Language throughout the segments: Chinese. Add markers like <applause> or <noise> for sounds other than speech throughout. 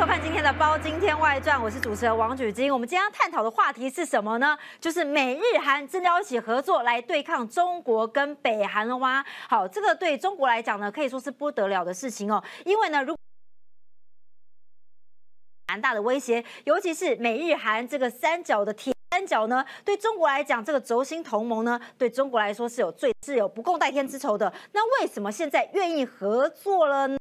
收看今天的《包今天外传》，我是主持人王举金。我们今天要探讨的话题是什么呢？就是美日韩真的要一起合作来对抗中国跟北韩了吗？好，这个对中国来讲呢，可以说是不得了的事情哦。因为呢，如蛮大的威胁，尤其是美日韩这个三角的铁。三角呢，对中国来讲，这个轴心同盟呢，对中国来说是有最是有不共戴天之仇的。那为什么现在愿意合作了呢？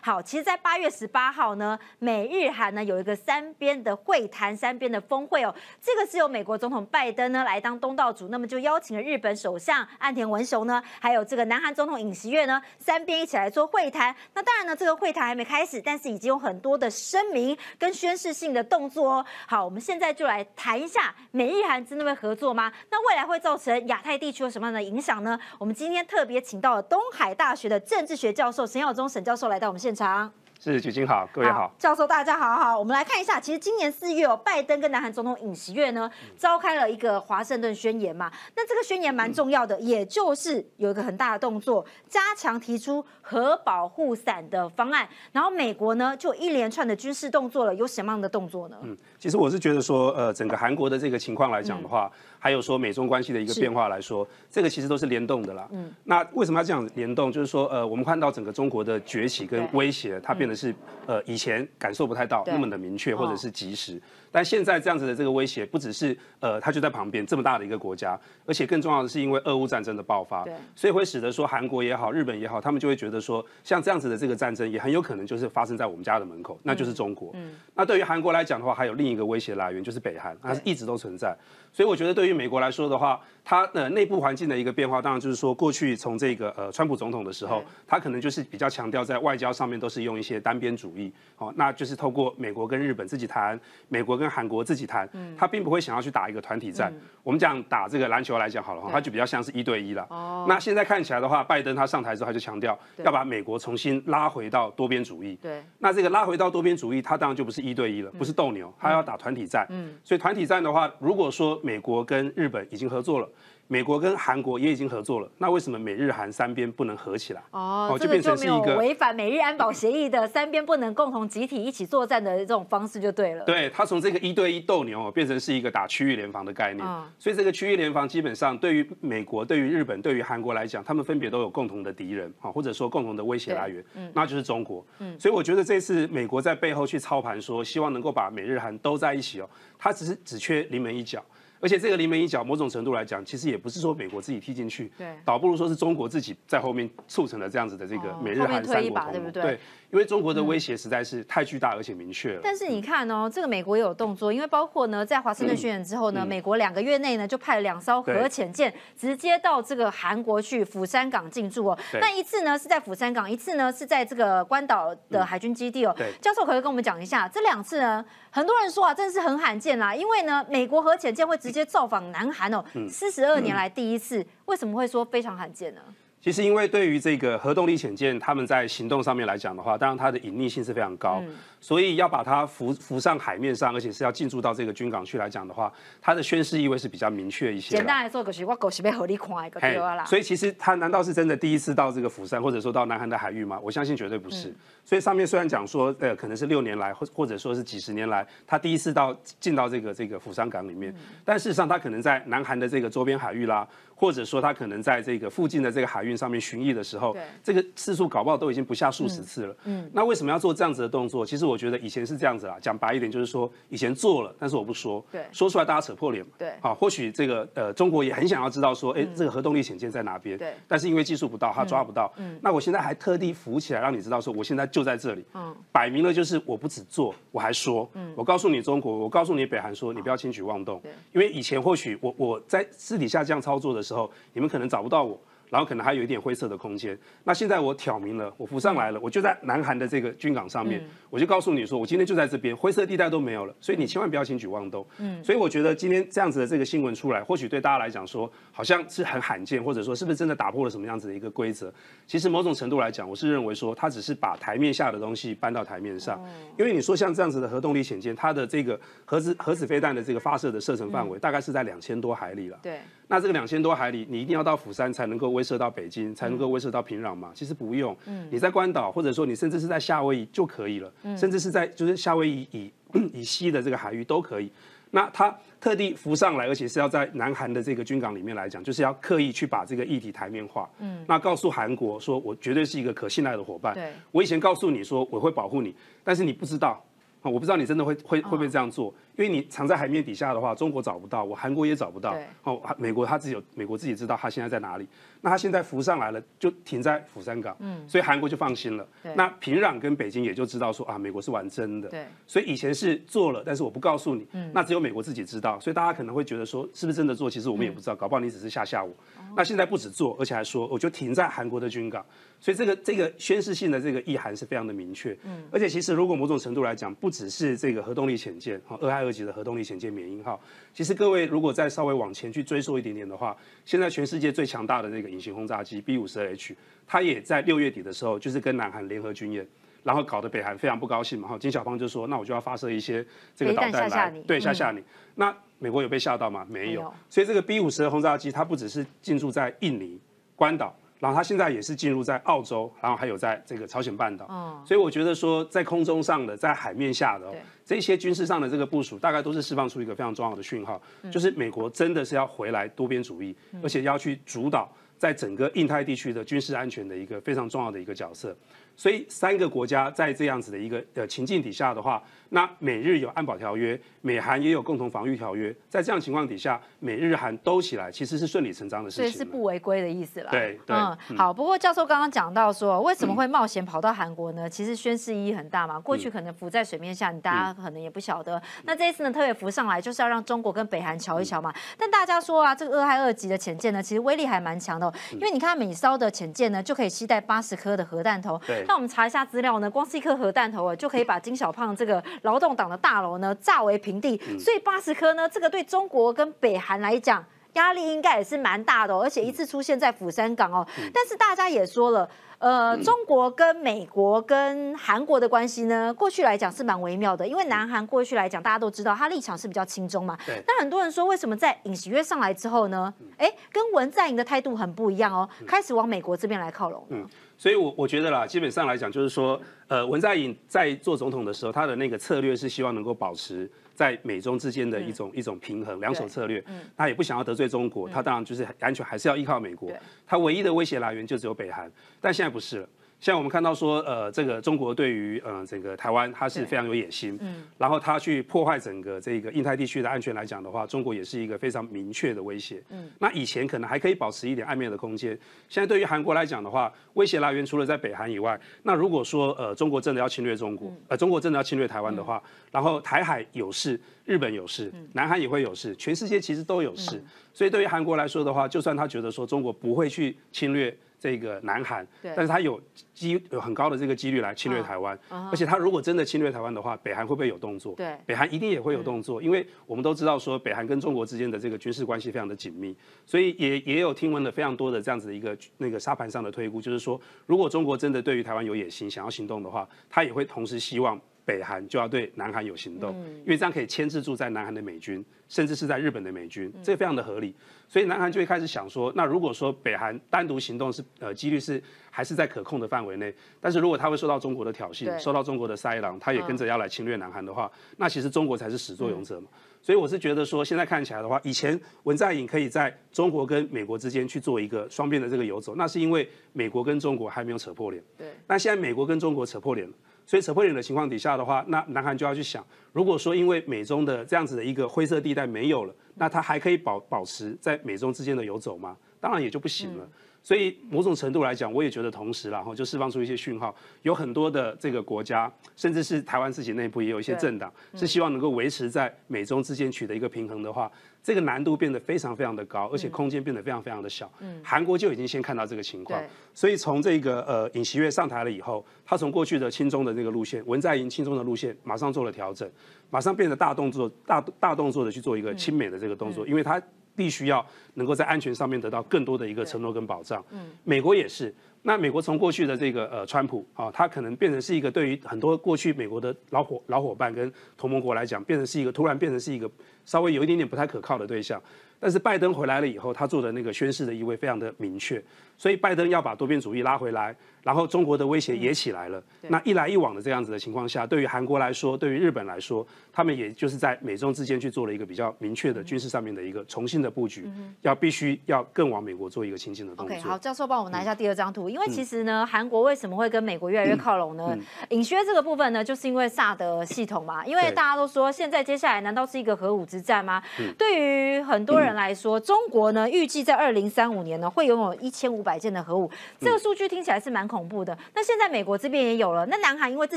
好，其实，在八月十八号呢，美日韩呢有一个三边的会谈，三边的峰会哦。这个是由美国总统拜登呢来当东道主，那么就邀请了日本首相岸田文雄呢，还有这个南韩总统尹锡悦呢，三边一起来做会谈。那当然呢，这个会谈还没开始，但是已经有很多的声明跟宣誓性的动作哦。好，我们现在就来谈一下。美日韩真的会合作吗？那未来会造成亚太地区有什么样的影响呢？我们今天特别请到了东海大学的政治学教授沈耀忠沈教授来到我们现场。是举金好，各位好，教授大家好好，我们来看一下，其实今年四月哦，拜登跟南韩总统尹锡悦呢召开了一个华盛顿宣言嘛，那这个宣言蛮重要的，也就是有一个很大的动作，加强提出核保护伞的方案，然后美国呢就一连串的军事动作了，有什么样的动作呢？嗯，其实我是觉得说，呃，整个韩国的这个情况来讲的话。还有说美中关系的一个变化来说，这个其实都是联动的啦。嗯，那为什么要这样联动？就是说，呃，我们看到整个中国的崛起跟威胁，它变得是呃以前感受不太到那么的明确或者是及时。但现在这样子的这个威胁，不只是呃它就在旁边这么大的一个国家，而且更重要的是因为俄乌战争的爆发，所以会使得说韩国也好，日本也好，他们就会觉得说，像这样子的这个战争也很有可能就是发生在我们家的门口，那就是中国。嗯，那对于韩国来讲的话，还有另一个威胁来源就是北韩，它是一直都存在。所以我觉得，对于美国来说的话，它的内部环境的一个变化，当然就是说，过去从这个呃川普总统的时候，他可能就是比较强调在外交上面都是用一些单边主义，哦，那就是透过美国跟日本自己谈，美国跟韩国自己谈，他并不会想要去打一个团体战。我们讲打这个篮球来讲好了哈，他就比较像是一对一了。哦。那现在看起来的话，拜登他上台之后，他就强调要把美国重新拉回到多边主义。对。那这个拉回到多边主义，他当然就不是一对一了，不是斗牛，他要打团体战。嗯。所以团体战的话，如果说美国跟日本已经合作了。美国跟韩国也已经合作了，那为什么美日韩三边不能合起来？哦，就变成是一个违反美日安保协议的三边不能共同集体一起作战的这种方式就对了。对它从这个一对一斗牛变成是一个打区域联防的概念，所以这个区域联防基本上对于美国、对于日本、对于韩国来讲，他们分别都有共同的敌人啊，或者说共同的威胁来源，那就是中国。嗯，所以我觉得这次美国在背后去操盘，说希望能够把美日韩都在一起哦，它只是只缺临门一脚。而且这个临门一脚，某种程度来讲，其实也不是说美国自己踢进去，对，倒不如说是中国自己在后面促成了这样子的这个美日韩三国同盟，对。因为中国的威胁实在是太巨大而且明确了。但是你看哦，这个美国也有动作，因为包括呢，在华盛顿宣言之后呢，美国两个月内呢就派了两艘核潜舰直接到这个韩国去釜山港进驻哦。那一次呢是在釜山港，一次呢是在这个关岛的海军基地哦。教授可以跟我们讲一下，这两次呢，很多人说啊，真的是很罕见啦，因为呢，美国核潜舰会直接造访南韩哦，四十二年来第一次，为什么会说非常罕见呢？其实，因为对于这个核动力潜舰，他们在行动上面来讲的话，当然它的隐匿性是非常高。所以要把它浮浮上海面上，而且是要进驻到这个军港去来讲的话，它的宣誓意味是比较明确一些。简单来说，就是我狗是被合力看一个对啦。所以其实他难道是真的第一次到这个釜山，或者说到南韩的海域吗？我相信绝对不是。所以上面虽然讲说，呃，可能是六年来，或或者说是几十年来，他第一次到进到这个这个釜山港里面，但事实上他可能在南韩的这个周边海域啦，或者说他可能在这个附近的这个海运上面巡弋的时候，这个次数搞不好都已经不下数十次了。嗯，那为什么要做这样子的动作？其实我觉得以前是这样。子啦，讲白一点就是说，以前做了，但是我不说，对，说出来大家扯破脸嘛，对，啊，或许这个呃，中国也很想要知道说，哎，这个核动力潜舰在哪边，对，但是因为技术不到，他抓不到，嗯，那我现在还特地浮起来让你知道说，我现在就在这里，嗯，摆明了就是我不止做，我还说，嗯，我告诉你中国，我告诉你北韩说，你不要轻举妄动，因为以前或许我我在私底下这样操作的时候，你们可能找不到我。然后可能还有一点灰色的空间。那现在我挑明了，我浮上来了，我就在南韩的这个军港上面，我就告诉你说，我今天就在这边，灰色地带都没有了，所以你千万不要轻举妄动。嗯，所以我觉得今天这样子的这个新闻出来，或许对大家来讲说，好像是很罕见，或者说是不是真的打破了什么样子的一个规则？其实某种程度来讲，我是认为说，它只是把台面下的东西搬到台面上。因为你说像这样子的核动力潜舰，它的这个核子核子飞弹的这个发射的射程范围，大概是在两千多海里了。对。那这个两千多海里，你一定要到釜山才能够。威慑到北京，才能够威慑到平壤嘛？其实不用，你在关岛，或者说你甚至是在夏威夷就可以了，甚至是在就是夏威夷以 <clears throat> 以西的这个海域都可以。那他特地浮上来，而且是要在南韩的这个军港里面来讲，就是要刻意去把这个议题台面化。嗯，那告诉韩国说，我绝对是一个可信赖的伙伴。对，我以前告诉你说我会保护你，但是你不知道啊，我不知道你真的会会会不会这样做。因为你藏在海面底下的话，中国找不到，我韩国也找不到。哦，美国他自己有，美国自己知道他现在在哪里。那他现在浮上来了，就停在釜山港。嗯，所以韩国就放心了。那平壤跟北京也就知道说啊，美国是玩真的。对。所以以前是做了，但是我不告诉你。嗯。那只有美国自己知道，所以大家可能会觉得说，是不是真的做？其实我们也不知道，搞不好你只是吓吓我。那现在不止做，而且还说，我就停在韩国的军港。所以这个这个宣示性的这个意涵是非常的明确。嗯。而且其实如果某种程度来讲，不只是这个核动力潜舰，哈，二害二级的核动力潜舰。缅因号，其实各位如果再稍微往前去追溯一点点的话，现在全世界最强大的那个隐形轰炸机 B 五十 H，它也在六月底的时候，就是跟南韩联合军演，然后搞得北韩非常不高兴嘛。哈，金小胖就说：“那我就要发射一些这个导弹来，对，吓吓你。”那美国有被吓到吗？没有。所以这个 B 五十二轰炸机，它不只是进驻在印尼、关岛。然后它现在也是进入在澳洲，然后还有在这个朝鲜半岛，所以我觉得说在空中上的，在海面下的这些军事上的这个部署，大概都是释放出一个非常重要的讯号，就是美国真的是要回来多边主义，而且要去主导在整个印太地区的军事安全的一个非常重要的一个角色。所以三个国家在这样子的一个呃情境底下的话，那美日有安保条约，美韩也有共同防御条约，在这样情况底下，美日韩都起来，其实是顺理成章的事情，所以是不违规的意思啦。对对，嗯，好。不过教授刚刚讲到说，为什么会冒险跑到韩国呢？其实宣示意义很大嘛。过去可能浮在水面下，你大家可能也不晓得。那这一次呢，特别浮上来，就是要让中国跟北韩瞧一瞧嘛。但大家说啊，这个二害二级的潜舰呢，其实威力还蛮强的，因为你看每艘的潜舰呢，就可以携带八十颗的核弹头。对，那我们查一下资料。呢，光是一颗核弹头啊，就可以把金小胖这个劳动党的大楼呢炸为平地。所以八十颗呢，这个对中国跟北韩来讲，压力应该也是蛮大的，而且一次出现在釜山港哦。但是大家也说了。呃，中国跟美国跟韩国的关系呢，过去来讲是蛮微妙的，因为南韩过去来讲，大家都知道他立场是比较轻中嘛。对。那很多人说，为什么在尹锡悦上来之后呢？哎，跟文在寅的态度很不一样哦，开始往美国这边来靠拢。嗯，所以，我我觉得啦，基本上来讲，就是说，呃，文在寅在做总统的时候，他的那个策略是希望能够保持。在美中之间的一种一种平衡，两手策略，他也不想要得罪中国，他当然就是安全还是要依靠美国，他唯一的威胁来源就只有北韩，但现在不是了。像我们看到说，呃，这个中国对于呃整个台湾，它是非常有野心，嗯，然后它去破坏整个这个印太地区的安全来讲的话，中国也是一个非常明确的威胁，嗯，那以前可能还可以保持一点暧昧的空间，现在对于韩国来讲的话，威胁来源除了在北韩以外，那如果说呃中国真的要侵略中国，呃中国真的要侵略台湾的话，然后台海有事，日本有事，南韩也会有事，全世界其实都有事，所以对于韩国来说的话，就算他觉得说中国不会去侵略。这个南韩，但是他有机有很高的这个几率来侵略台湾，而且他如果真的侵略台湾的话，北韩会不会有动作？对，北韩一定也会有动作，因为我们都知道说北韩跟中国之间的这个军事关系非常的紧密，所以也也有听闻了非常多的这样子的一个那个沙盘上的推估，就是说如果中国真的对于台湾有野心，想要行动的话，他也会同时希望。北韩就要对南韩有行动，因为这样可以牵制住在南韩的美军，甚至是在日本的美军，这非常的合理。所以南韩就会开始想说，那如果说北韩单独行动是呃几率是还是在可控的范围内，但是如果他会受到中国的挑衅，受到中国的塞狼，他也跟着要来侵略南韩的话，那其实中国才是始作俑者嘛。所以我是觉得说，现在看起来的话，以前文在寅可以在中国跟美国之间去做一个双边的这个游走，那是因为美国跟中国还没有扯破脸。对，那现在美国跟中国扯破脸了。所以扯破脸的情况底下的话，那南韩就要去想，如果说因为美中的这样子的一个灰色地带没有了，那它还可以保保持在美中之间的游走吗？当然也就不行了。所以某种程度来讲，我也觉得同时，然后就释放出一些讯号，有很多的这个国家，甚至是台湾自己内部也有一些政党，是希望能够维持在美中之间取得一个平衡的话，这个难度变得非常非常的高，而且空间变得非常非常的小。韩国就已经先看到这个情况，所以从这个呃尹锡悦上台了以后，他从过去的亲中的这个路线，文在寅亲中的路线，马上做了调整，马上变得大动作、大大动作的去做一个亲美的这个动作，因为他。必须要能够在安全上面得到更多的一个承诺跟保障。嗯，美国也是，那美国从过去的这个呃川普啊，他可能变成是一个对于很多过去美国的老伙老伙伴跟同盟国来讲，变成是一个突然变成是一个稍微有一点点不太可靠的对象。但是拜登回来了以后，他做的那个宣誓的意味非常的明确，所以拜登要把多边主义拉回来，然后中国的威胁也起来了。那一来一往的这样子的情况下，对于韩国来说，对于日本来说，他们也就是在美中之间去做了一个比较明确的军事上面的一个重新的布局，要必须要更往美国做一个亲近的动作。OK，好，教授帮我们拿一下第二张图，因为其实呢，韩国为什么会跟美国越来越靠拢呢？尹薛这个部分呢，就是因为萨德系统嘛，因为大家都说现在接下来难道是一个核武之战吗？对于很多人来说，中国呢，预计在二零三五年呢，会拥有一千五百件的核武，这个数据听起来是蛮恐怖的。那现在美国这边也有了，那南韩因为自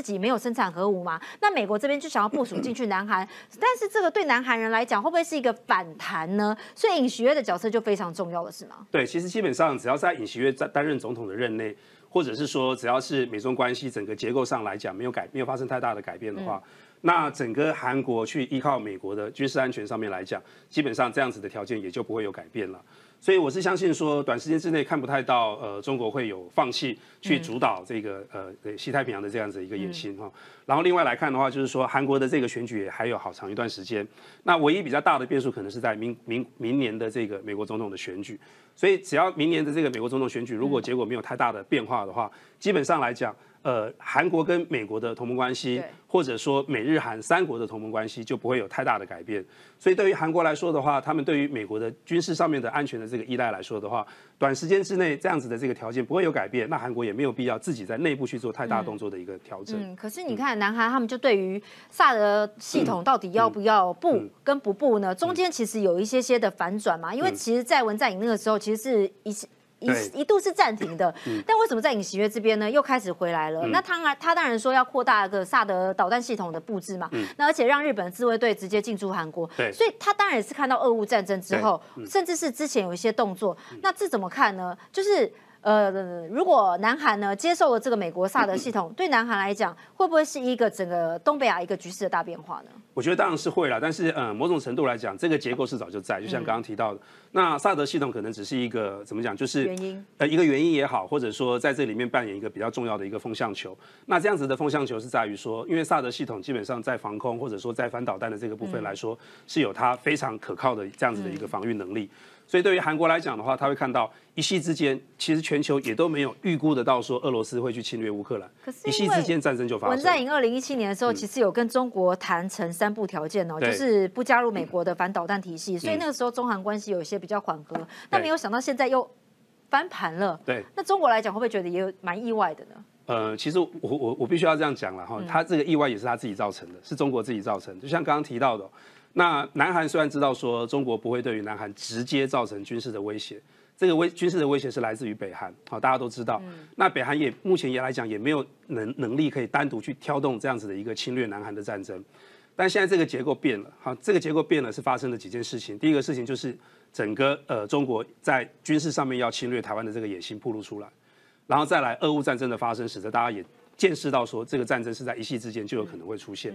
己没有生产核武嘛，那美国这边就想要部署进去南韩，但是这个对南韩人来讲，会不会是一个反弹呢？所以尹锡悦的角色就非常重要了，是吗？对，其实基本上只要在尹锡悦在担任总统的任内，或者是说只要是美中关系整个结构上来讲没有改没有发生太大的改变的话。那整个韩国去依靠美国的军事安全上面来讲，基本上这样子的条件也就不会有改变了。所以我是相信说，短时间之内看不太到呃中国会有放弃去主导这个呃西太平洋的这样子一个野心哈。然后另外来看的话，就是说韩国的这个选举也还有好长一段时间。那唯一比较大的变数可能是在明明明年的这个美国总统的选举。所以只要明年的这个美国总统选举如果结果没有太大的变化的话，基本上来讲。呃，韩国跟美国的同盟关系，或者说美日韩三国的同盟关系就不会有太大的改变。所以对于韩国来说的话，他们对于美国的军事上面的安全的这个依赖来说的话，短时间之内这样子的这个条件不会有改变，那韩国也没有必要自己在内部去做太大动作的一个调整。嗯，可是你看，南韩他们就对于萨德系统到底要不要布跟不布呢？中间其实有一些些的反转嘛，因为其实，在文在寅那个时候，其实是一。一一度是暂停的，但为什么在尹锡悦这边呢又开始回来了？那他他当然说要扩大个萨德导弹系统的布置嘛，那而且让日本自卫队直接进驻韩国，所以他当然也是看到俄乌战争之后，甚至是之前有一些动作，那这怎么看呢？就是。呃，如果南韩呢接受了这个美国萨德系统，<laughs> 对南韩来讲，会不会是一个整个东北亚一个局势的大变化呢？我觉得当然是会了，但是呃，某种程度来讲，这个结构是早就在，就像刚刚提到的，那萨德系统可能只是一个怎么讲，就是原因，呃，一个原因也好，或者说在这里面扮演一个比较重要的一个风向球。那这样子的风向球是在于说，因为萨德系统基本上在防空或者说在反导弹的这个部分来说，是有它非常可靠的这样子的一个防御能力。所以对于韩国来讲的话，他会看到一夕之间，其实全球也都没有预估得到说俄罗斯会去侵略乌克兰。可是一夕之间战争就发生。文在寅二零一七年的时候，其实有跟中国谈成三步条件哦，就是不加入美国的反导弹体系，所以那个时候中韩关系有一些比较缓和。但没有想到现在又翻盘了。对。那中国来讲，会不会觉得也有蛮意外的呢？呃，其实我我我必须要这样讲了哈，他这个意外也是他自己造成的，是中国自己造成。就像刚刚提到的。那南韩虽然知道说中国不会对于南韩直接造成军事的威胁，这个威军事的威胁是来自于北韩，好，大家都知道。那北韩也目前也来讲也没有能能力可以单独去挑动这样子的一个侵略南韩的战争。但现在这个结构变了，好，这个结构变了是发生了几件事情。第一个事情就是整个呃中国在军事上面要侵略台湾的这个野心暴露出来，然后再来俄乌战争的发生，使得大家也见识到说这个战争是在一夕之间就有可能会出现。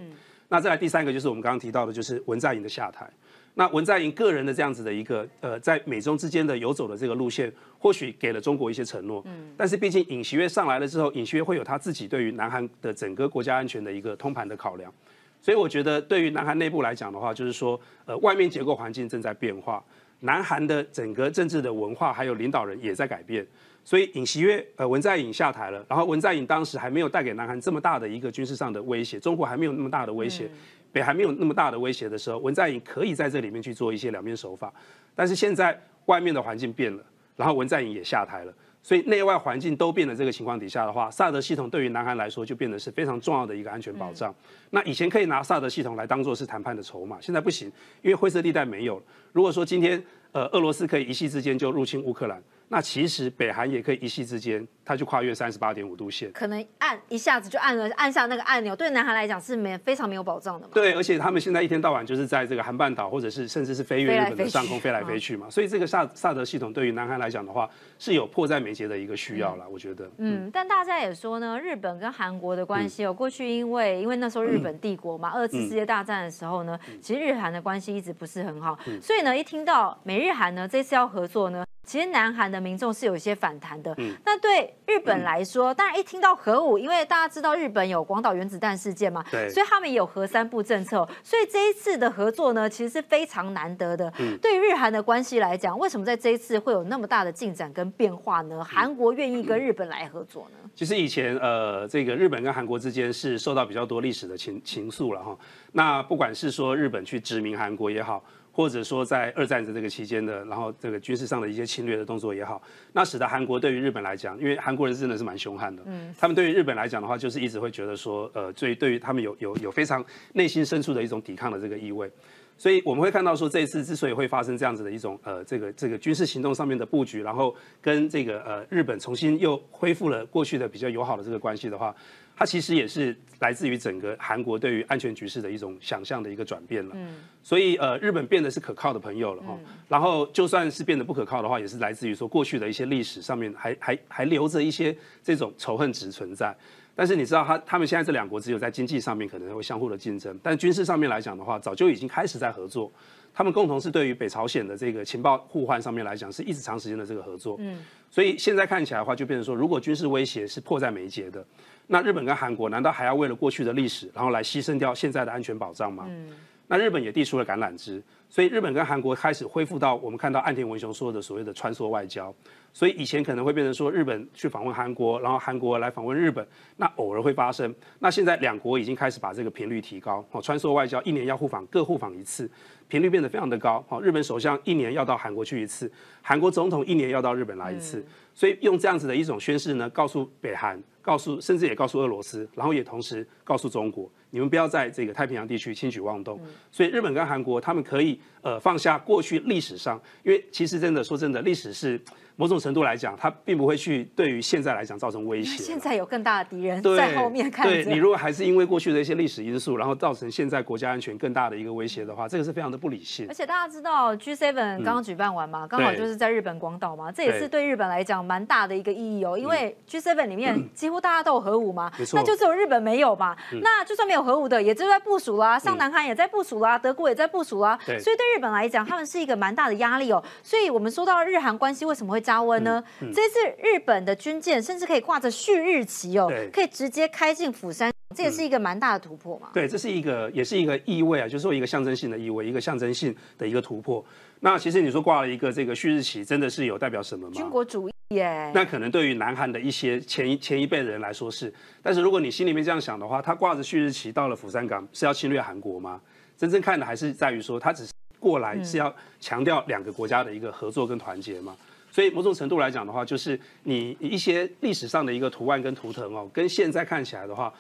那再来第三个就是我们刚刚提到的，就是文在寅的下台。那文在寅个人的这样子的一个呃，在美中之间的游走的这个路线，或许给了中国一些承诺。嗯。但是毕竟尹锡悦上来了之后，尹锡悦会有他自己对于南韩的整个国家安全的一个通盘的考量。所以我觉得对于南韩内部来讲的话，就是说呃，外面结构环境正在变化，南韩的整个政治的文化还有领导人也在改变。所以尹锡悦呃文在寅下台了，然后文在寅当时还没有带给南韩这么大的一个军事上的威胁，中国还没有那么大的威胁，北韩没有那么大的威胁的时候，文在寅可以在这里面去做一些两面手法。但是现在外面的环境变了，然后文在寅也下台了，所以内外环境都变了这个情况底下的话，萨德系统对于南韩来说就变得是非常重要的一个安全保障。那以前可以拿萨德系统来当做是谈判的筹码，现在不行，因为灰色地带没有了。如果说今天呃俄罗斯可以一夕之间就入侵乌克兰。那其实北韩也可以一夕之间，它就跨越三十八点五度线，可能按一下子就按了按下那个按钮，对南韩来讲是没非常没有保障的嘛。对，而且他们现在一天到晚就是在这个韩半岛，或者是甚至是飞越日本的上空飞来飞去嘛，所以这个萨萨德系统对于南韩来讲的话，是有迫在眉睫的一个需要了，我觉得。嗯，但大家也说呢，日本跟韩国的关系哦，过去因为因为那时候日本帝国嘛，二次世界大战的时候呢，其实日韩的关系一直不是很好，所以呢，一听到美日韩呢这次要合作呢。其实南韩的民众是有一些反弹的。嗯，那对日本来说，当然一听到核武，因为大家知道日本有广岛原子弹事件嘛，对，所以他们也有核三部政策，所以这一次的合作呢，其实是非常难得的。嗯，对于日韩的关系来讲，为什么在这一次会有那么大的进展跟变化呢？韩国愿意跟日本来合作呢？其实以前呃，这个日本跟韩国之间是受到比较多历史的情情愫了哈。那不管是说日本去殖民韩国也好。或者说在二战的这个期间的，然后这个军事上的一些侵略的动作也好，那使得韩国对于日本来讲，因为韩国人真的是蛮凶悍的，嗯，他们对于日本来讲的话，就是一直会觉得说，呃，对对于他们有有有非常内心深处的一种抵抗的这个意味，所以我们会看到说，这一次之所以会发生这样子的一种呃这个这个军事行动上面的布局，然后跟这个呃日本重新又恢复了过去的比较友好的这个关系的话。它其实也是来自于整个韩国对于安全局势的一种想象的一个转变了。嗯，所以呃，日本变得是可靠的朋友了哈。然后就算是变得不可靠的话，也是来自于说过去的一些历史上面还还还留着一些这种仇恨值存在。但是你知道，他他们现在这两国只有在经济上面可能会相互的竞争，但军事上面来讲的话，早就已经开始在合作。他们共同是对于北朝鲜的这个情报互换上面来讲，是一直长时间的这个合作。嗯，所以现在看起来的话，就变成说，如果军事威胁是迫在眉睫的。那日本跟韩国难道还要为了过去的历史，然后来牺牲掉现在的安全保障吗？嗯，那日本也递出了橄榄枝，所以日本跟韩国开始恢复到我们看到岸田文雄说的所谓的穿梭外交。所以以前可能会变成说日本去访问韩国，然后韩国来访问日本，那偶尔会发生。那现在两国已经开始把这个频率提高，哦，穿梭外交一年要互访各互访一次，频率变得非常的高。哦，日本首相一年要到韩国去一次，韩国总统一年要到日本来一次。所以用这样子的一种宣誓呢，告诉北韩，告诉甚至也告诉俄罗斯，然后也同时告诉中国，你们不要在这个太平洋地区轻举妄动。所以日本跟韩国他们可以 see 呃放下过去历史上，因为其实真的说真的，历史是。某种程度来讲，它并不会去对于现在来讲造成威胁。现在有更大的敌人在后面看着。对你如果还是因为过去的一些历史因素，然后造成现在国家安全更大的一个威胁的话，这个是非常的不理性。而且大家知道 G7 刚刚举办完嘛，刚好就是在日本广岛嘛，这也是对日本来讲蛮大的一个意义哦。因为 G7 里面几乎大家都有核武嘛，那就只有日本没有嘛。那就算没有核武的，也就在部署啦，像南韩也在部署啦，德国也在部署啦。所以对日本来讲，他们是一个蛮大的压力哦。所以我们说到日韩关系为什么会加温呢？这次日本的军舰甚至可以挂着旭日旗哦，可以直接开进釜山，这也是一个蛮大的突破嘛。对，这是一个也是一个意味啊，就是说一个象征性的意味，一个象征性的一个突破。那其实你说挂了一个这个旭日旗，真的是有代表什么吗？军国主义耶。那可能对于南韩的一些前一前一辈的人来说是，但是如果你心里面这样想的话，他挂着旭日旗到了釜山港是要侵略韩国吗？真正看的还是在于说，他只是过来是要强调两个国家的一个合作跟团结嘛。所以某种程度来讲的话，就是你一些历史上的一个图案跟图腾哦，跟现在看起来的话，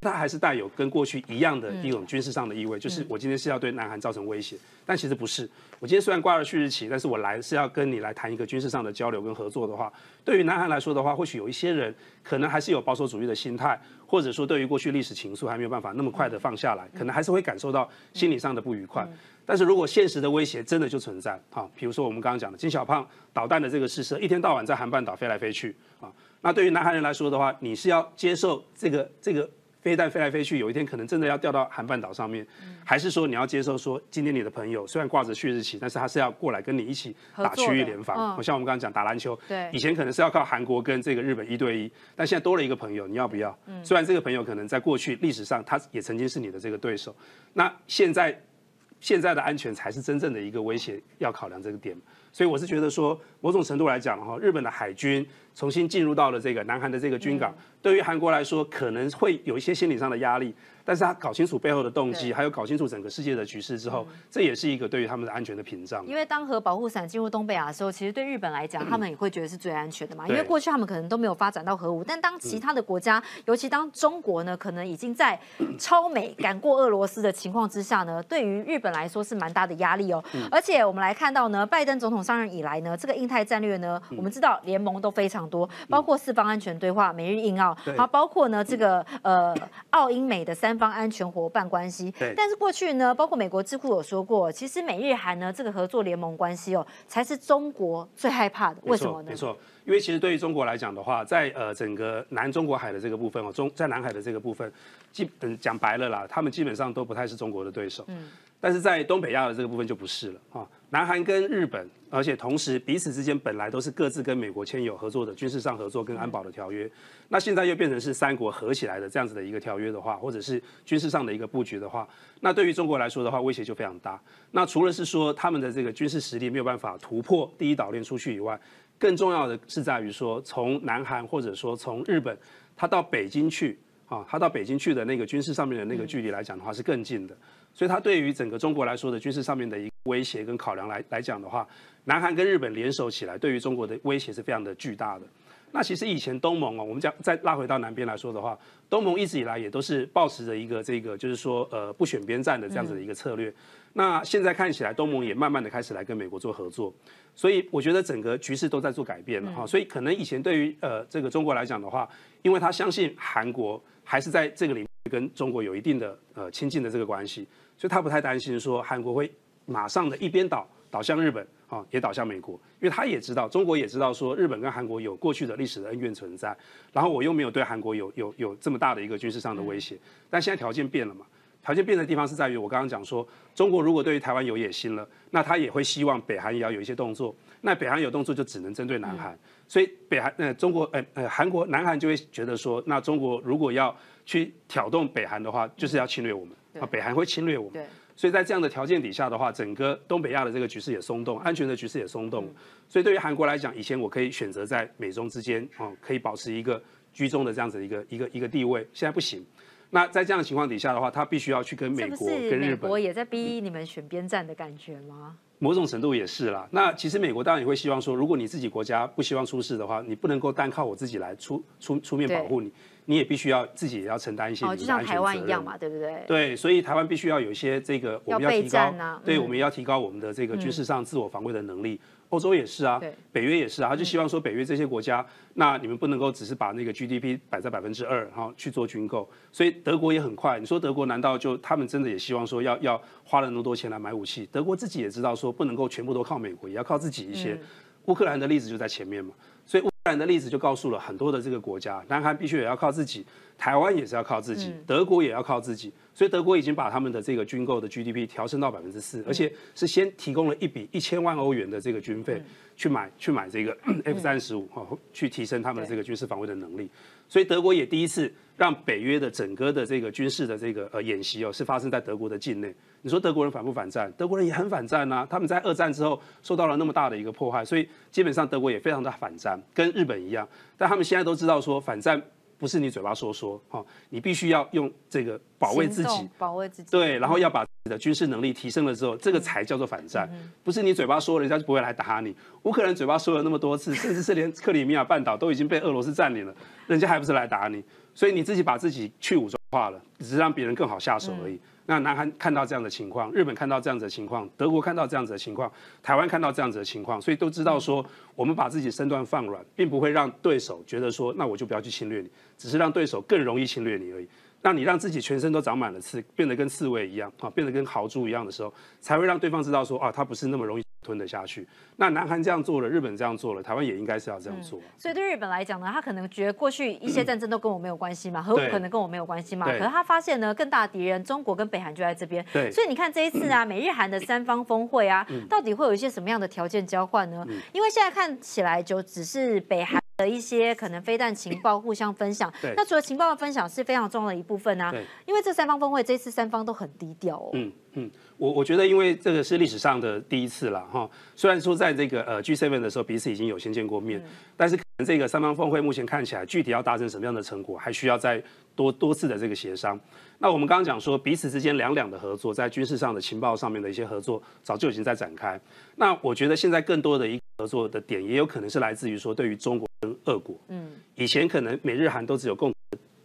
它还是带有跟过去一样的一种军事上的意味。就是我今天是要对南韩造成威胁，但其实不是。我今天虽然挂了旭日旗，但是我来是要跟你来谈一个军事上的交流跟合作的话，对于南韩来说的话，或许有一些人可能还是有保守主义的心态，或者说对于过去历史情愫还没有办法那么快的放下来，可能还是会感受到心理上的不愉快。但是如果现实的威胁真的就存在，哈，比如说我们刚刚讲的金小胖导弹的这个试射，一天到晚在韩半岛飞来飞去，啊，那对于南韩人来说的话，你是要接受这个这个飞弹飞来飞去，有一天可能真的要掉到韩半岛上面，还是说你要接受说，今天你的朋友虽然挂着旭日旗，但是他是要过来跟你一起打区域联防，像我们刚刚讲打篮球，对，以前可能是要靠韩国跟这个日本一对一，但现在多了一个朋友，你要不要？虽然这个朋友可能在过去历史上他也曾经是你的这个对手，那现在。现在的安全才是真正的一个威胁，要考量这个点。所以我是觉得说，某种程度来讲哈，日本的海军重新进入到了这个南韩的这个军港，对于韩国来说可能会有一些心理上的压力。但是他搞清楚背后的动机，还有搞清楚整个世界的局势之后，这也是一个对于他们的安全的屏障。因为当核保护伞进入东北亚的时候，其实对日本来讲，他们也会觉得是最安全的嘛。因为过去他们可能都没有发展到核武，但当其他的国家，尤其当中国呢，可能已经在超美赶过俄罗斯的情况之下呢，对于日本来说是蛮大的压力哦。而且我们来看到呢，拜登总统上任以来呢，这个印太战略呢，我们知道联盟都非常多，包括四方安全对话、美日印澳，好，包括呢这个呃澳英美的三方安全伙伴关系，但是过去呢，包括美国智库有说过，其实美日韩呢这个合作联盟关系哦，才是中国最害怕的。为什么呢？没错，因为其实对于中国来讲的话，在呃整个南中国海的这个部分哦，中在南海的这个部分，基本讲白了啦，他们基本上都不太是中国的对手。嗯。但是在东北亚的这个部分就不是了啊。南韩跟日本，而且同时彼此之间本来都是各自跟美国签有合作的军事上合作跟安保的条约，那现在又变成是三国合起来的这样子的一个条约的话，或者是军事上的一个布局的话，那对于中国来说的话，威胁就非常大。那除了是说他们的这个军事实力没有办法突破第一岛链出去以外，更重要的是在于说，从南韩或者说从日本，他到北京去啊，他到北京去的那个军事上面的那个距离来讲的话是更近的。所以它对于整个中国来说的军事上面的一个威胁跟考量来来讲的话，南韩跟日本联手起来，对于中国的威胁是非常的巨大的。那其实以前东盟哦，我们讲再拉回到南边来说的话，东盟一直以来也都是保持着一个这个就是说呃不选边站的这样子的一个策略。那现在看起来东盟也慢慢的开始来跟美国做合作，所以我觉得整个局势都在做改变了哈。所以可能以前对于呃这个中国来讲的话，因为他相信韩国还是在这个里面跟中国有一定的呃亲近的这个关系。所以他不太担心说韩国会马上的一边倒倒向日本啊，也倒向美国，因为他也知道中国也知道说日本跟韩国有过去的历史的恩怨存在，然后我又没有对韩国有有有这么大的一个军事上的威胁，但现在条件变了嘛，条件变的地方是在于我刚刚讲说，中国如果对于台湾有野心了，那他也会希望北韩也要有一些动作，那北韩有动作就只能针对南韩，所以北韩呃中国呃呃韩国南韩就会觉得说，那中国如果要去挑动北韩的话，就是要侵略我们。啊，北韩会侵略我们，所以在这样的条件底下的话，整个东北亚的这个局势也松动，安全的局势也松动。所以对于韩国来讲，以前我可以选择在美中之间，哦，可以保持一个居中的这样子一个一个一个地位，现在不行。那在这样的情况底下的话，他必须要去跟美国、跟日本，我也在逼你们选边站的感觉吗？某种程度也是啦。那其实美国当然也会希望说，如果你自己国家不希望出事的话，你不能够单靠我自己来出出出面保护你。你也必须要自己也要承担一些，哦，就像台湾一样嘛，对不对？对，所以台湾必须要有一些这个，我们要提高，对，我们要提高我们的这个军事上自我防卫的能力。欧洲也是啊，北约也是啊，他就希望说北约这些国家，那你们不能够只是把那个 GDP 摆在百分之二，哈，去做军购。所以德国也很快，你说德国难道就他们真的也希望说要要花了那么多钱来买武器？德国自己也知道说不能够全部都靠美国，也要靠自己一些。乌克兰的例子就在前面嘛，所以。乌克兰的例子就告诉了很多的这个国家，南韩必须也要靠自己，台湾也是要靠自己，德国也要靠自己，所以德国已经把他们的这个军购的 GDP 调升到百分之四，而且是先提供了一笔一千万欧元的这个军费去买去买这个 F 三十五，哈，去提升他们的这个军事防卫的能力。所以德国也第一次让北约的整个的这个军事的这个呃演习哦，是发生在德国的境内。你说德国人反不反战？德国人也很反战呐。他们在二战之后受到了那么大的一个迫害，所以基本上德国也非常的反战，跟日本一样。但他们现在都知道说反战不是你嘴巴说说哈，你必须要用这个保卫自己，保卫自己。对，然后要把自己的军事能力提升了之后，这个才叫做反战。不是你嘴巴说，人家就不会来打你。乌克兰嘴巴说了那么多次，甚至是连克里米亚半岛都已经被俄罗斯占领了，人家还不是来打你？所以你自己把自己去武装化了，只是让别人更好下手而已。那南韩看到这样的情况，日本看到这样子的情况，德国看到这样子的情况，台湾看到这样子的情况，所以都知道说，我们把自己身段放软，并不会让对手觉得说，那我就不要去侵略你，只是让对手更容易侵略你而已。那你让自己全身都长满了刺，变得跟刺猬一样啊，变得跟豪猪一样的时候，才会让对方知道说啊，他不是那么容易。吞得下去。那南韩这样做了，日本这样做了，台湾也应该是要这样做。所以对日本来讲呢，他可能觉得过去一些 <clears throat> 战争都跟我没有关系嘛，核武可能跟我没有关系嘛。可是他发现呢，更大的敌人中国跟北韩就在这边。对。所以你看这一次啊，<clears throat> 美日韩的三方峰会啊，到底会有一些什么样的条件交换呢？因为现在看起来就只是北韩的一些可能飞弹情报互相分享。对。那除了情报的分享是非常重要的一部分啊。对。因为这三方峰会这次三方都很低调哦。嗯嗯。我我觉得，因为这个是历史上的第一次了哈。虽然说在这个呃 G7 的时候彼此已经有先见过面，但是可能这个三方峰会目前看起来具体要达成什么样的成果，还需要再多多次的这个协商。那我们刚刚讲说彼此之间两两的合作，在军事上的情报上面的一些合作，早就已经在展开。那我觉得现在更多的一个合作的点，也有可能是来自于说对于中国跟俄国。嗯，以前可能美日韩都只有共。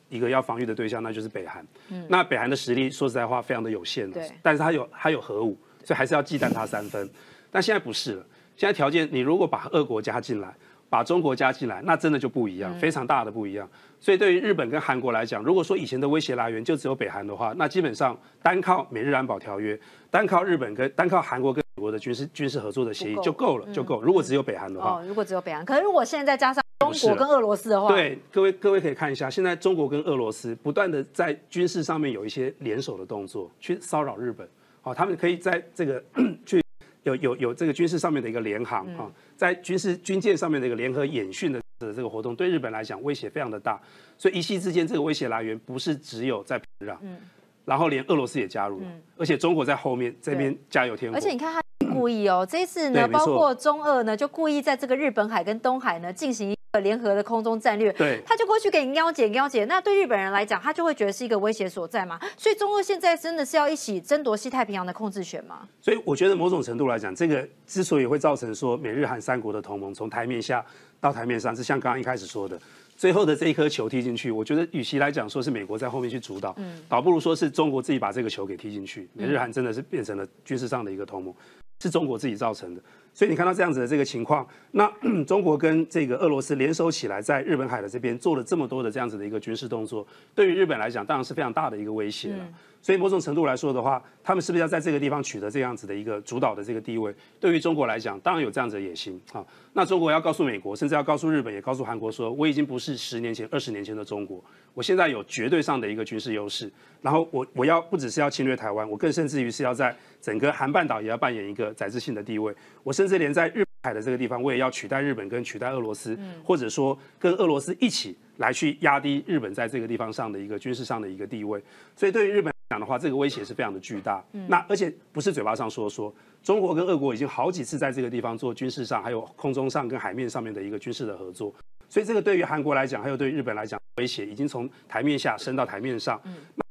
一个要防御的对象，那就是北韩。嗯，那北韩的实力说实在话非常的有限对，但是它有它有核武，所以还是要忌惮它三分。但现在不是了，现在条件你如果把俄国加进来，把中国加进来，那真的就不一样，非常大的不一样。所以对于日本跟韩国来讲，如果说以前的威胁来源就只有北韩的话，那基本上单靠美日安保条约，单靠日本跟单靠韩国跟美国的军事军事合作的协议就够了，就够。如果只有北韩的话，哦，如果只有北韩，可是如果现在再加上。中国跟俄罗斯的话，对各位各位可以看一下，现在中国跟俄罗斯不断的在军事上面有一些联手的动作，去骚扰日本。好，他们可以在这个 <clears throat> 去有有有这个军事上面的一个联航啊，在军事军舰上面的一个联合演训的的这个活动，对日本来讲威胁非常的大，所以一夕之间这个威胁来源不是只有在平壤，嗯，然后连俄罗斯也加入了，而且中国在后面这边加油添火，而且你看他故意哦，这一次呢，包括中俄呢，就故意在这个日本海跟东海呢进行一个。联合的空中战略，对，他就过去给你腰解腰解，那对日本人来讲，他就会觉得是一个威胁所在嘛。所以中俄现在真的是要一起争夺西太平洋的控制权吗？所以我觉得某种程度来讲，这个之所以会造成说美日韩三国的同盟从台面下到台面上，是像刚刚一开始说的，最后的这一颗球踢进去，我觉得与其来讲说是美国在后面去主导，嗯，倒不如说是中国自己把这个球给踢进去，美日韩真的是变成了军事上的一个同盟，是中国自己造成的。所以你看到这样子的这个情况，那 <clears throat> 中国跟这个俄罗斯联手起来，在日本海的这边做了这么多的这样子的一个军事动作，对于日本来讲，当然是非常大的一个威胁了。所以某种程度来说的话，他们是不是要在这个地方取得这样子的一个主导的这个地位？对于中国来讲，当然有这样子的野心啊。那中国要告诉美国，甚至要告诉日本，也告诉韩国说，我已经不是十年前、二十年前的中国，我现在有绝对上的一个军事优势。然后我我要不只是要侵略台湾，我更甚至于是要在整个韩半岛也要扮演一个载质性的地位。我甚至连在日海的这个地方，我也要取代日本跟取代俄罗斯，或者说跟俄罗斯一起来去压低日本在这个地方上的一个军事上的一个地位。所以对于日本讲的话，这个威胁是非常的巨大。那而且不是嘴巴上说说，中国跟俄国已经好几次在这个地方做军事上，还有空中上跟海面上面的一个军事的合作。所以这个对于韩国来讲，还有对日本来讲，威胁已经从台面下升到台面上。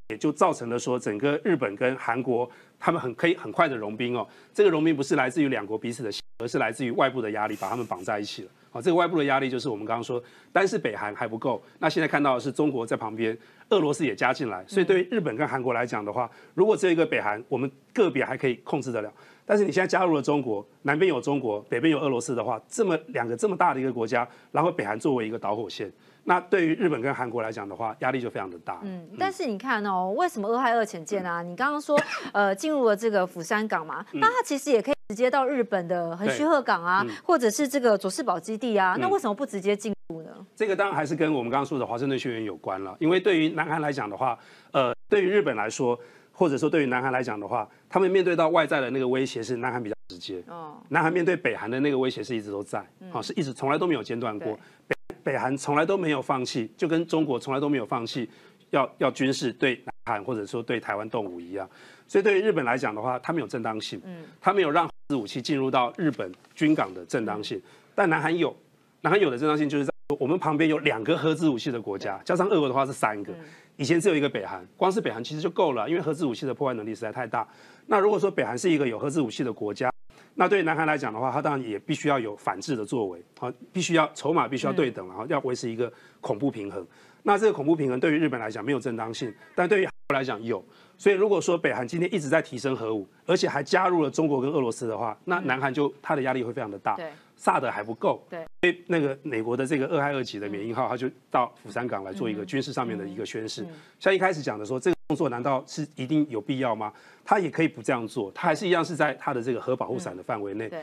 也就造成了说，整个日本跟韩国他们很可以很快的融冰哦。这个融冰不是来自于两国彼此的，而是来自于外部的压力，把他们绑在一起了。好，这个外部的压力就是我们刚刚说，单是北韩还不够，那现在看到的是中国在旁边，俄罗斯也加进来。所以对于日本跟韩国来讲的话，如果只有一个北韩，我们个别还可以控制得了。但是你现在加入了中国，南边有中国，北边有俄罗斯的话，这么两个这么大的一个国家，然后北韩作为一个导火线。那对于日本跟韩国来讲的话，压力就非常的大。嗯，但是你看哦，为什么俄亥俄潜舰啊？你刚刚说，呃，进入了这个釜山港嘛，那它其实也可以直接到日本的横须贺港啊，或者是这个佐世保基地啊，那为什么不直接进入呢？这个当然还是跟我们刚刚说的华盛顿宣言有关了。因为对于南韩来讲的话，呃，对于日本来说，或者说对于南韩来讲的话，他们面对到外在的那个威胁是南韩比较直接。哦，南韩面对北韩的那个威胁是一直都在，好，是一直从来都没有间断过。北韩从来都没有放弃，就跟中国从来都没有放弃要要军事对南韩或者说对台湾动武一样。所以对于日本来讲的话，它没有正当性，嗯，它没有让核武器进入到日本军港的正当性。但南韩有，南韩有的正当性就是在我们旁边有两个核子武器的国家，加上俄国的话是三个。以前只有一个北韩，光是北韩其实就够了，因为核子武器的破坏能力实在太大。那如果说北韩是一个有核子武器的国家，那对于南韩来讲的话，他当然也必须要有反制的作为，好，必须要筹码必须要对等，然后要维持一个恐怖平衡。那这个恐怖平衡对于日本来讲没有正当性，但对于韩国来讲有。所以如果说北韩今天一直在提升核武，而且还加入了中国跟俄罗斯的话，那南韩就它的压力会非常的大。对，萨德还不够。对，所以那个美国的这个二亥二级的缅因号，他就到釜山港来做一个军事上面的一个宣示。像一开始讲的说，这个动作难道是一定有必要吗？他也可以不这样做，他还是一样是在他的这个核保护伞的范围内。对，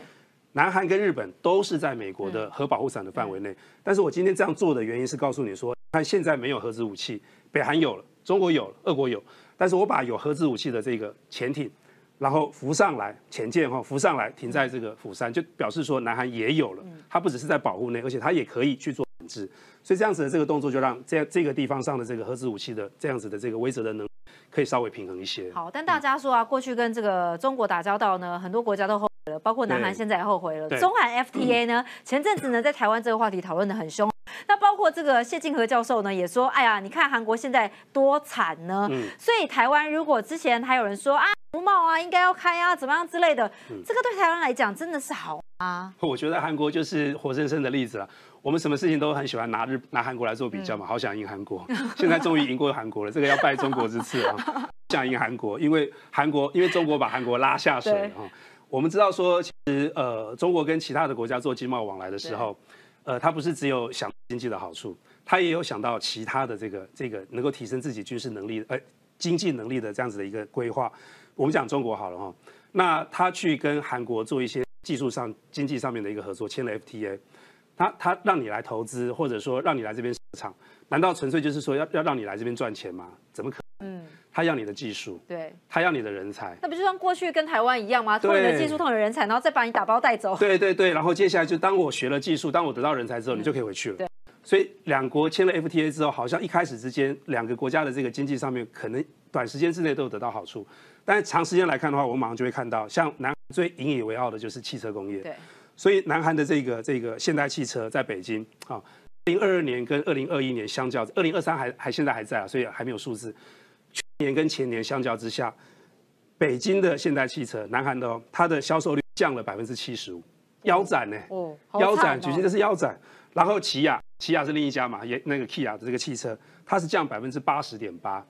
南韩跟日本都是在美国的核保护伞的范围内。但是我今天这样做的原因是告诉你说，看现在没有核子武器，北韩有了，中国有了，俄国有，但是我把有核子武器的这个潜艇，然后浮上来，潜舰哈浮上来，停在这个釜山，就表示说南韩也有了，它不只是在保护内，而且它也可以去做反制。所以这样子的这个动作，就让这这个地方上的这个核子武器的这样子的这个威慑的能。可以稍微平衡一些。好，但大家说啊，过去跟这个中国打交道呢，很多国家都后悔了，包括南韩现在也后悔了。中韩 FTA 呢，前阵子呢在台湾这个话题讨论的很凶。那包括这个谢晋和教授呢，也说，哎呀，你看韩国现在多惨呢。所以台湾如果之前还有人说啊，服贸啊应该要开啊，怎么样之类的，这个对台湾来讲真的是好吗？我觉得韩国就是活生生的例子了。我们什么事情都很喜欢拿日拿韩国来做比较嘛，好想赢韩国，<laughs> 现在终于赢过韩国了，这个要拜中国之赐啊！<laughs> 想赢韩国，因为韩国因为中国把韩国拉下水啊。我们知道说，其实呃，中国跟其他的国家做经贸往来的时候，呃，他不是只有想经济的好处，他也有想到其他的这个这个能够提升自己军事能力呃经济能力的这样子的一个规划。我们讲中国好了哈，那他去跟韩国做一些技术上、经济上面的一个合作，签了 FTA。他他让你来投资，或者说让你来这边市场，难道纯粹就是说要要让你来这边赚钱吗？怎么可能？嗯，他要你的技术，对，他要你的人才，那不就像过去跟台湾一样吗？偷你的技术，偷你的人才，然后再把你打包带走。对对对，然后接下来就当我学了技术，当我得到人才之后，你就可以回去了。对，所以两国签了 FTA 之后，好像一开始之间两个国家的这个经济上面可能短时间之内都有得到好处，但是长时间来看的话，我们马上就会看到，像南最引以为傲的就是汽车工业。对，所以南韩的这个这个现代汽车在北京啊，二零二二年跟二零二一年相较，二零二三还还现在还在啊，所以还没有数字。去年跟前年相较之下，北京的现代汽车，南韩的哦它的销售率降了百分之七十五，腰斩呢？哦，腰斩，举行的是腰斩。然后起亚，起亚是另一家嘛，也那个 Kia 的这个汽车，它是降百分之八十点八。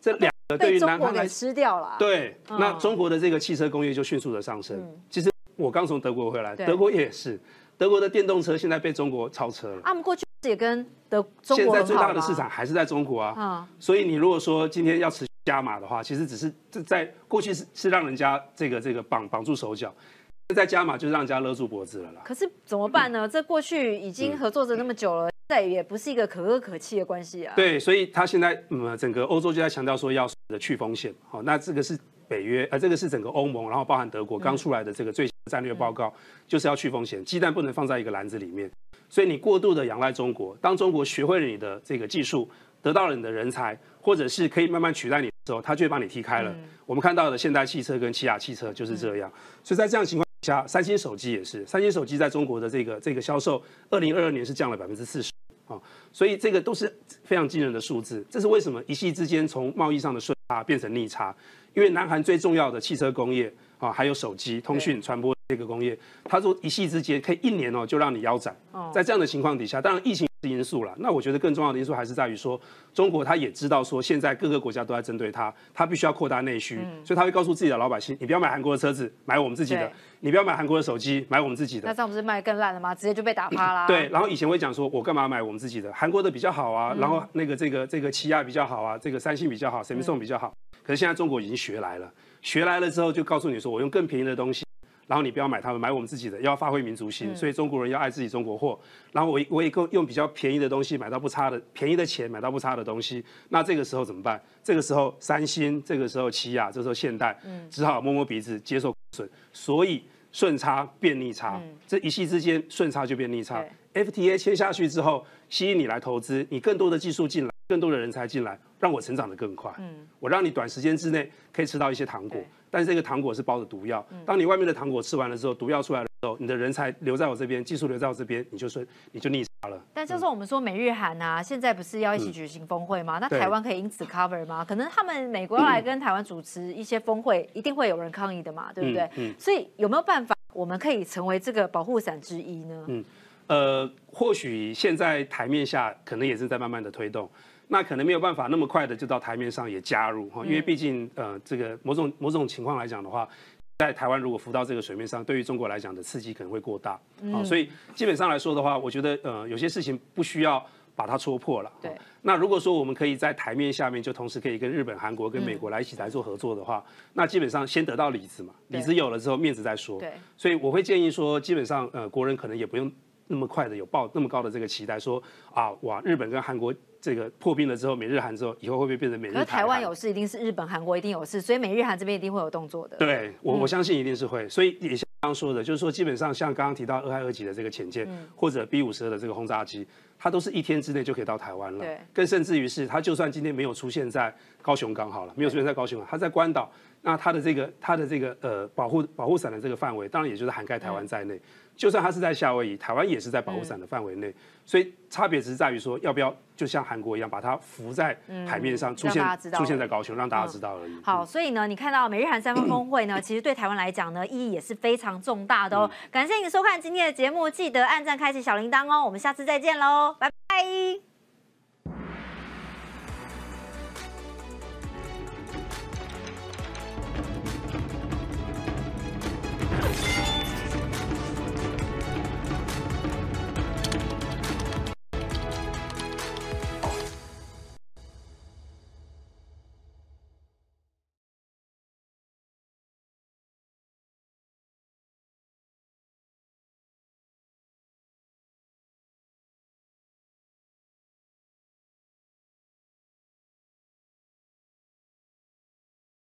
这两个对于南韩来吃掉了。对，那中国的这个汽车工业就迅速的上升。其实我刚从德国回来，德国也是，德国的电动车现在被中国超车了。他们过去也跟德中国现在最大的市场还是在中国啊。所以你如果说今天要持续加码的话，其实只是在过去是是让人家这个这个绑绑住手脚，现在加码就让人家勒住脖子了啦。可是怎么办呢？这过去已经合作着那么久了，现在也不是一个可歌可泣的关系啊。对，所以他现在嗯，整个欧洲就在强调说要的去风险。好，那这个是北约，呃，这个是整个欧盟，然后包含德国刚出来的这个最新战略报告，就是要去风险，鸡蛋不能放在一个篮子里面。所以你过度的仰赖中国，当中国学会了你的这个技术，得到了你的人才，或者是可以慢慢取代你。的时候，他就会把你踢开了。我们看到的现代汽车跟起亚汽车就是这样。所以在这样情况下，三星手机也是。三星手机在中国的这个这个销售，二零二二年是降了百分之四十啊。所以这个都是非常惊人的数字。这是为什么一夕之间从贸易上的顺差变成逆差？因为南韩最重要的汽车工业啊，还有手机、通讯、传播这个工业，它说一夕之间可以一年哦就让你腰斩。在这样的情况底下，当然疫情。因素了，那我觉得更重要的因素还是在于说，中国他也知道说现在各个国家都在针对他，他必须要扩大内需，所以他会告诉自己的老百姓，你不要买韩国的车子，买我们自己的；你不要买韩国的手机，买我们自己的。那这样不是卖更烂了吗？直接就被打趴啦。对，然后以前会讲说，我干嘛买我们自己的？韩国的比较好啊，然后那个这个这个起亚比较好啊，这个三星比较好，Samsung 比较好。可是现在中国已经学来了，学来了之后就告诉你说，我用更便宜的东西。然后你不要买他们，买我们自己的，要发挥民族性。所以中国人要爱自己中国货。然后我我也够用比较便宜的东西买到不差的，便宜的钱买到不差的东西。那这个时候怎么办？这个时候三星，这个时候起亚，这时候现代，只好摸摸鼻子接受损。所以顺差变逆差，这一夕之间顺差就变逆差。FTA 签下去之后，吸引你来投资，你更多的技术进来，更多的人才进来，让我成长得更快。嗯，我让你短时间之内可以吃到一些糖果。但是这个糖果是包着毒药，当你外面的糖果吃完了之后，毒药出来的时候，你的人才留在我这边，技术留在我这边，你就说你就逆差了。但就是我们说美日韩啊，现在不是要一起举行峰会吗？那台湾可以因此 cover 吗？可能他们美国要来跟台湾主持一些峰会，一定会有人抗议的嘛，对不对？所以有没有办法，我们可以成为这个保护伞之一呢？嗯，呃，或许现在台面下可能也是在慢慢的推动。那可能没有办法那么快的就到台面上也加入哈，因为毕竟呃这个某种某种情况来讲的话，在台湾如果浮到这个水面上，对于中国来讲的刺激可能会过大啊，所以基本上来说的话，我觉得呃有些事情不需要把它戳破了。对。那如果说我们可以在台面下面就同时可以跟日本、韩国跟美国来一起来做合作的话，那基本上先得到里子嘛，里子有了之后面子再说。对。所以我会建议说，基本上呃国人可能也不用那么快的有抱那么高的这个期待，说啊哇日本跟韩国。这个破冰了之后，美日韩之后，以后会不会变成美日？可台湾有事，一定是日本、韩国一定有事，所以美日韩这边一定会有动作的。对，我我相信一定是会。所以也像刚刚说的，就是说基本上像刚刚提到二亥二级的这个潜舰，或者 B 五十二的这个轰炸机，它都是一天之内就可以到台湾了。对，更甚至于是它就算今天没有出现在高雄港好了，没有出现在高雄港，它在关岛，那它的这个它的这个呃保护保护伞的这个范围，当然也就是涵盖台湾在内。就算它是在夏威夷，台湾也是在保护伞的范围内，所以差别只是在于说，要不要就像韩国一样，把它浮在海面上，出现出现在高雄，让大家知道而已。好，所以呢，你看到美日韩三方峰会呢，<coughs> 其实对台湾来讲呢，意义也是非常重大的哦。感谢你收看今天的节目，记得按赞、开启小铃铛哦。我们下次再见喽，拜。